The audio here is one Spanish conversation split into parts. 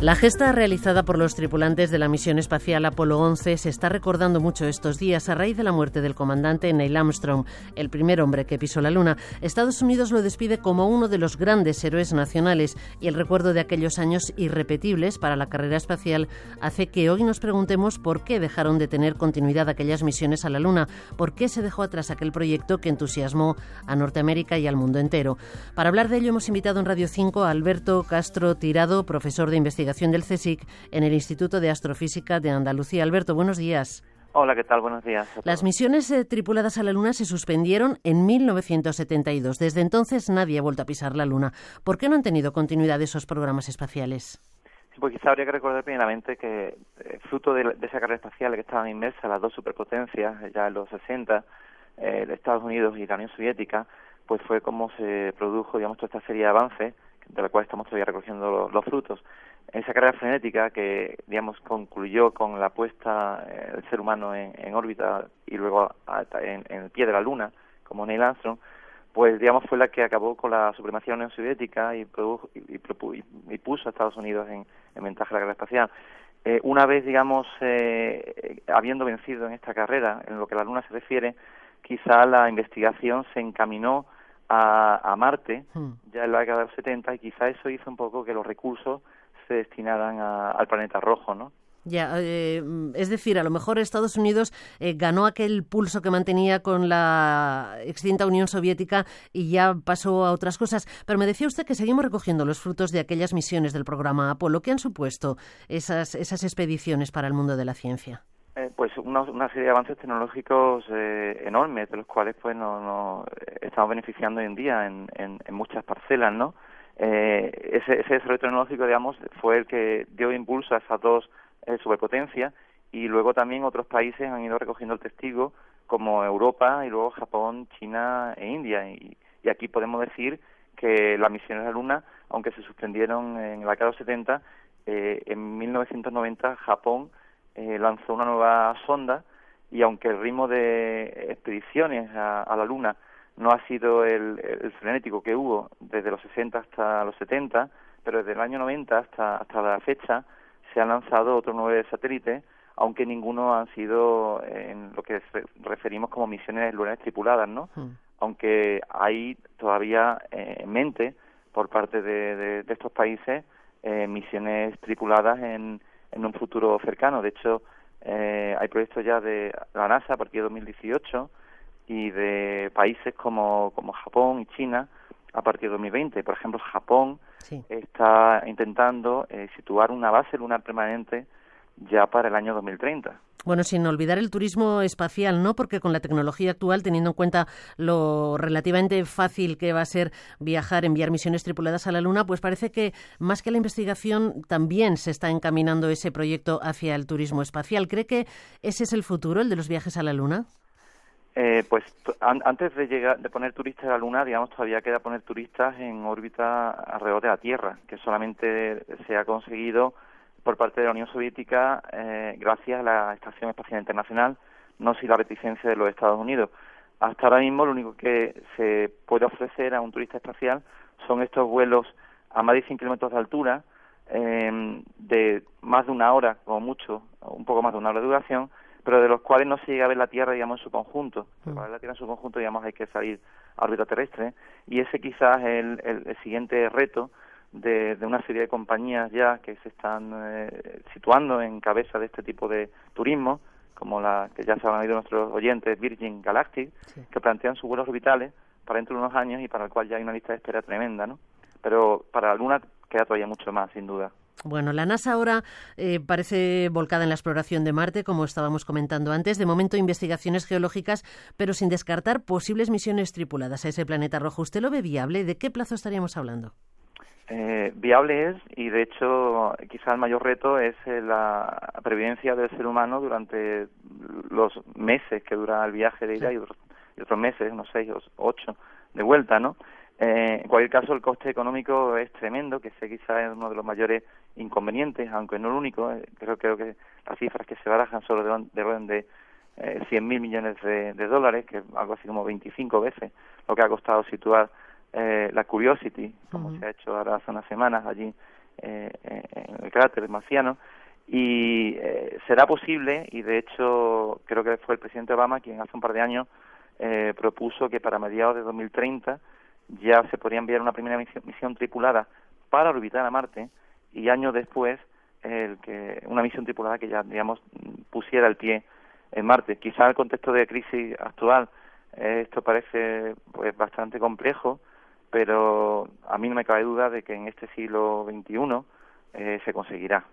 La gesta realizada por los tripulantes de la misión espacial Apolo 11 se está recordando mucho estos días a raíz de la muerte del comandante Neil Armstrong, el primer hombre que pisó la Luna. Estados Unidos lo despide como uno de los grandes héroes nacionales y el recuerdo de aquellos años irrepetibles para la carrera espacial hace que hoy nos preguntemos por qué dejaron de tener continuidad aquellas misiones a la Luna, por qué se dejó atrás aquel proyecto que entusiasmó a Norteamérica y al mundo entero. Para hablar de ello hemos invitado en Radio 5 a Alberto Castro Tirado, profesor de investigación del CSIC en el Instituto de Astrofísica de Andalucía. Alberto, buenos días. Hola, ¿qué tal? Buenos días. Las misiones eh, tripuladas a la Luna se suspendieron en 1972. Desde entonces nadie ha vuelto a pisar la Luna. ¿Por qué no han tenido continuidad esos programas espaciales? pues quizá habría que recordar primeramente que eh, fruto de, esa carrera espacial que estaban inmersas las dos superpotencias ya en los 60, eh, Estados Unidos y la Unión Soviética, pues fue como se produjo, digamos, toda esta serie de avances de la cual estamos todavía recogiendo los frutos esa carrera frenética que, digamos, concluyó con la puesta eh, del ser humano en, órbita y luego en, el pie de la Luna, como Neil Armstrong, pues, digamos, fue la que acabó con la supremacía de la Unión Soviética y, y, puso a Estados Unidos en, ventaja de la carrera espacial. Eh, una vez, digamos, eh, habiendo vencido en esta carrera, en lo que la Luna se refiere, quizá la investigación se encaminó a, Marte hmm. ya en la década de los 70 y quizá eso hizo un poco que los recursos se destinaran al planeta rojo, ¿no? Ya, eh, es decir, a lo mejor Estados Unidos eh, ganó aquel pulso que mantenía con la extinta Unión Soviética y ya pasó a otras cosas. Pero me decía usted que seguimos recogiendo los frutos de aquellas misiones del programa Apolo. ¿Qué han supuesto esas, esas expediciones para el mundo de la ciencia? Eh, pues una, serie de avances tecnológicos enormes, de los cuales pues nos estamos beneficiando hoy en día en, muchas parcelas, ¿no? eh, ese, ese, desarrollo tecnológico, digamos, fue el que dio impulso a esas dos eh, superpotencias y luego también otros países han ido recogiendo el testigo, como Europa y luego Japón, China e India. Y, aquí podemos decir que las misiones a la Luna, aunque se suspendieron en la década de los 70, eh, en 1990 Japón eh, lanzó una nueva sonda y aunque el ritmo de expediciones a la Luna no ha sido el, frenético que hubo desde los 60 hasta los 70, pero desde el año 90 hasta, hasta la fecha se han lanzado otros nueve satélites, aunque ninguno han sido en lo que referimos como misiones lunares tripuladas, ¿no? Hmm. Aunque hay todavía eh, en mente por parte de, estos países eh, misiones tripuladas en, en un futuro cercano. De hecho, eh, hay proyectos ya de la NASA a partir de 2018 y de países como, como Japón y China a partir de 2020. Por ejemplo, Japón está intentando eh, situar una base lunar permanente ya para el año 2030. Bueno, sin olvidar el turismo espacial, ¿no? Porque con la tecnología actual, teniendo en cuenta lo relativamente fácil que va a ser viajar, enviar misiones tripuladas a la Luna, pues parece que más que la investigación también se está encaminando ese proyecto hacia el turismo espacial. ¿Cree que ese es el futuro, el de los viajes a la Luna? Eh, pues antes de llegar de poner turistas a la Luna, digamos, todavía queda poner turistas en órbita alrededor de la Tierra, que solamente se ha conseguido por parte de la Unión Soviética eh, gracias a la Estación Espacial Internacional, no sin la reticencia de los Estados Unidos. Hasta ahora mismo lo único que se puede ofrecer a un turista espacial son estos vuelos a más de 100 kilómetros de altura, eh, de más de una hora, como mucho, un poco más de una hora de duración, pero de los cuales no se llega a ver la Tierra, digamos, en su conjunto. Mm. Para ver la Tierra en su conjunto, digamos, hay que salir a órbita terrestre, y ese quizás es el, siguiente reto de, una serie de compañías ya que se están eh, situando en cabeza de este tipo de turismo, como la que ya se han oído nuestros oyentes, Virgin Galactic, que plantean sus vuelos orbitales para dentro de unos años y para el cual ya hay una lista de espera tremenda, ¿no? Pero para la Luna queda todavía mucho más, sin duda. Bueno, la NASA ahora eh, parece volcada en la exploración de Marte, como estábamos comentando antes. De momento, investigaciones geológicas, pero sin descartar posibles misiones tripuladas a ese planeta rojo. ¿Usted lo ve viable? ¿De qué plazo estaríamos hablando? Eh, viable es, y de hecho, quizá el mayor reto es eh, la previdencia del ser humano durante los meses que dura el viaje de ida y, otros, y otros meses, unos seis o ocho, de vuelta, ¿no? Eh, en cualquier caso, el coste económico es tremendo, que sé quizás es uno de los mayores inconvenientes, aunque no el único. Eh, creo, creo que las cifras que se barajan son de, orden de eh, 100.000 millones de, dólares, que es algo así como 25 veces lo que ha costado situar eh, la Curiosity, como se ha hecho ahora hace unas semanas allí eh, en el cráter marciano, y eh, será posible, y de hecho creo que fue el presidente Obama quien hace un par de años eh, propuso que para mediados de 2030 ya se podría enviar una primera misión, tripulada para orbitar a Marte y años después el que una misión tripulada que ya digamos pusiera el pie en Marte. Quizá en el contexto de crisis actual eh, esto parece pues bastante complejo, pero a mí no me cabe duda de que en este siglo XXI eh, se conseguirá.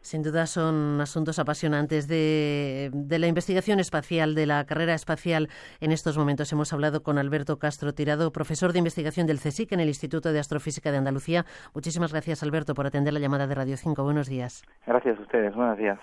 Sin duda son asuntos apasionantes de, la investigación espacial, de la carrera espacial. En estos momentos hemos hablado con Alberto Castro Tirado, profesor de investigación del CSIC en el Instituto de Astrofísica de Andalucía. Muchísimas gracias, Alberto, por atender la llamada de Radio 5. Buenos días. Gracias a ustedes. Buenos días.